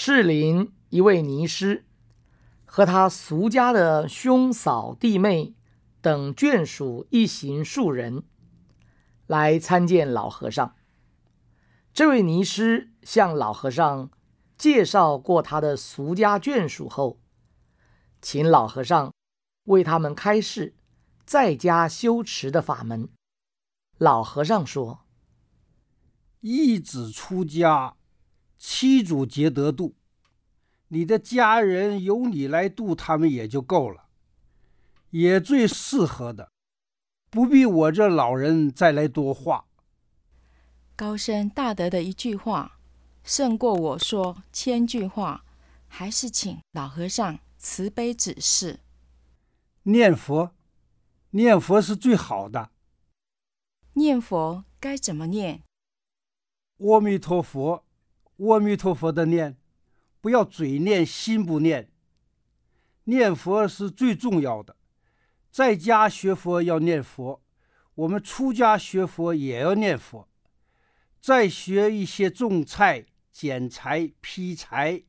赤林一位尼师和他俗家的兄嫂弟妹等眷属一行数人来参见老和尚。这位尼师向老和尚介绍过他的俗家眷属后，请老和尚为他们开示在家修持的法门。老和尚说：“一子出家，七祖皆得度。你的家人由你来度他们也就够了，也最适合的，不必我这老人再来多话。”高深大德的一句话，胜过我说千句话。还是请老和尚慈悲指示。念佛，念佛是最好的。念佛该怎么念？阿弥陀佛，阿弥陀佛的念，不要嘴念心不念。念佛是最重要的，在家学佛要念佛，我们出家学佛也要念佛。再学一些种菜、捡柴、劈柴、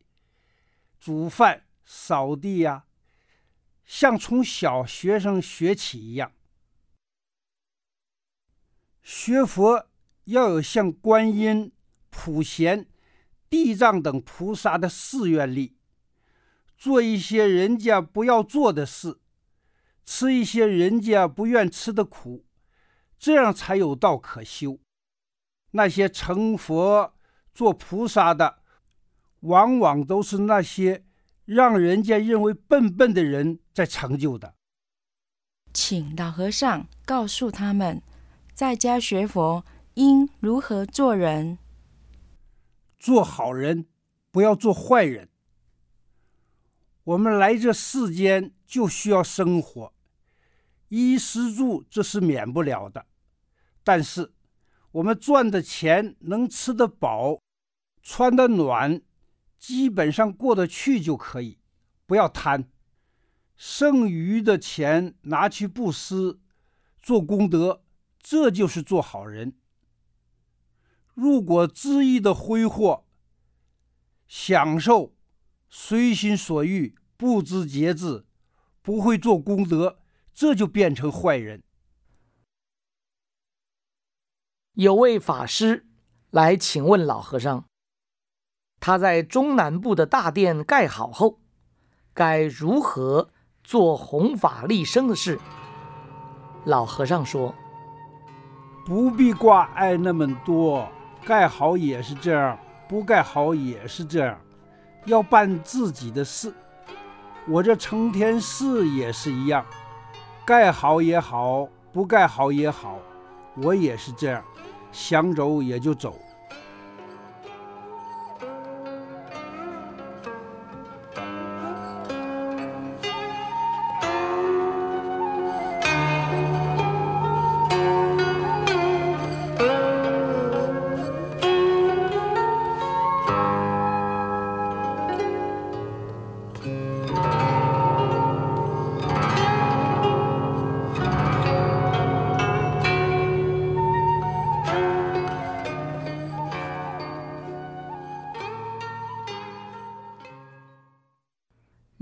煮饭、扫地呀，像从小学生学起一样。学佛要有像观音、普贤、地藏等菩萨的誓愿力，做一些人家不要做的事，吃一些人家不愿吃的苦，这样才有道可修。那些成佛、做菩萨的，往往都是那些让人家认为笨笨的人在成就的。请老和尚告诉他们。在家学佛应如何做人？做好人，不要做坏人。我们来这世间就需要生活，衣食住这是免不了的。但是我们赚的钱能吃得饱、穿得暖，基本上过得去就可以，不要贪。剩余的钱拿去布施，做功德。这就是做好人。如果恣意的挥霍、享受、随心所欲、不知节制，不会做功德，这就变成坏人。有位法师来请问老和尚，他在中南部的大殿盖好后，该如何做弘法利生的事？老和尚说。不必挂碍那么多，盖好也是这样，不盖好也是这样，要办自己的事。我这成天事也是一样，盖好也好，不盖好也好，我也是这样，想走也就走。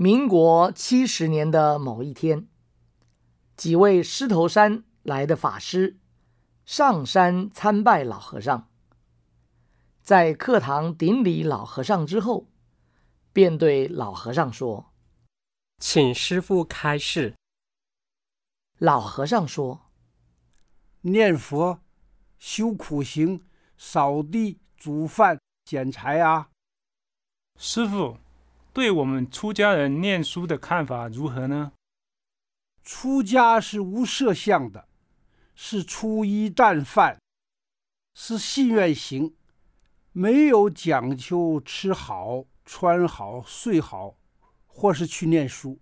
民国七十年的某一天，几位狮头山来的法师上山参拜老和尚，在课堂顶礼老和尚之后，便对老和尚说：“请师傅开示。”老和尚说：“念佛、修苦行、扫地、煮饭、捡柴啊。”师傅。对我们出家人念书的看法如何呢？出家是无色相的，是粗衣淡饭，是信愿行，没有讲究吃好、穿好、睡好，或是去念书，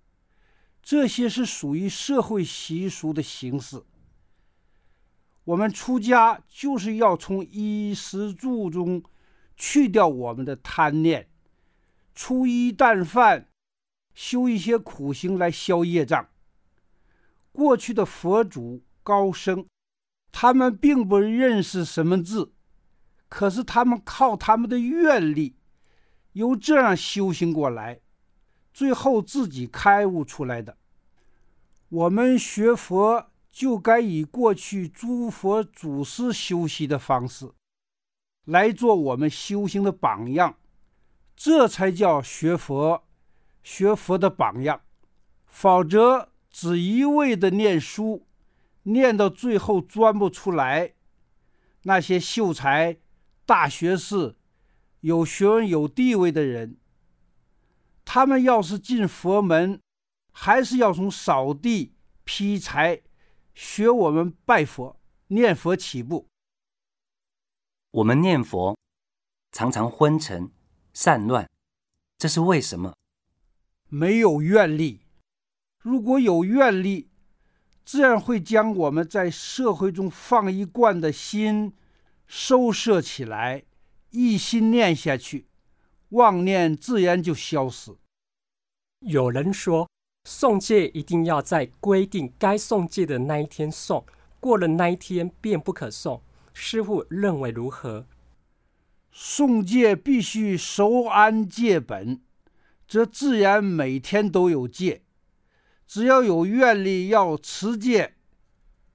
这些是属于社会习俗的形式。我们出家就是要从衣食住中去掉我们的贪念。粗衣淡饭，修一些苦行来消业障。过去的佛祖高僧，他们并不认识什么字，可是他们靠他们的愿力，由这样修行过来，最后自己开悟出来的。我们学佛就该以过去诸佛祖师修习的方式，来做我们修行的榜样，这才叫学佛。学佛的榜样，否则只一味的念书，念到最后钻不出来。那些秀才、大学士、有学问、有地位的人，他们要是进佛门，还是要从扫地、劈柴，学我们拜佛、念佛起步。我们念佛常常昏沉、散乱，这是为什么？没有愿力，如果有愿力，自然会将我们在社会中放一贯的心收摄起来，一心念下去，妄念自然就消失。有人说，送戒一定要在规定该送戒的那一天送，过了那一天便不可送。师傅认为如何？诵戒必须熟谙戒本。则自然每天都有戒，只要有愿力要持戒，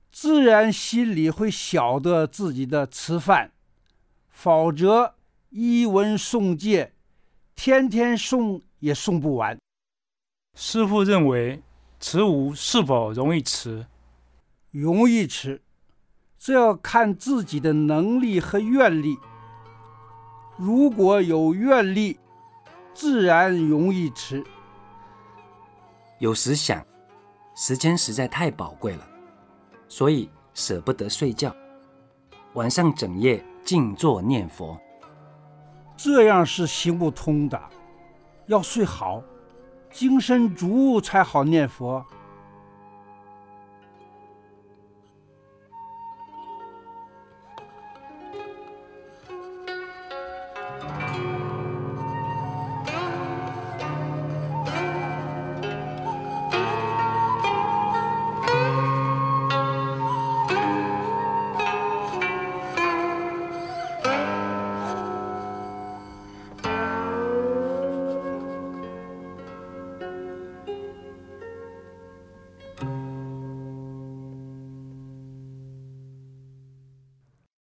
自然心里会晓得自己的吃饭；否则一文诵戒，天天诵也诵不完。师傅认为持无是否容易持？容易持，这要看自己的能力和愿力。如果有愿力，自然容易吃。有时想，时间实在太宝贵了，所以舍不得睡觉，晚上整夜静坐念佛。这样是行不通的，要睡好，精神足才好念佛。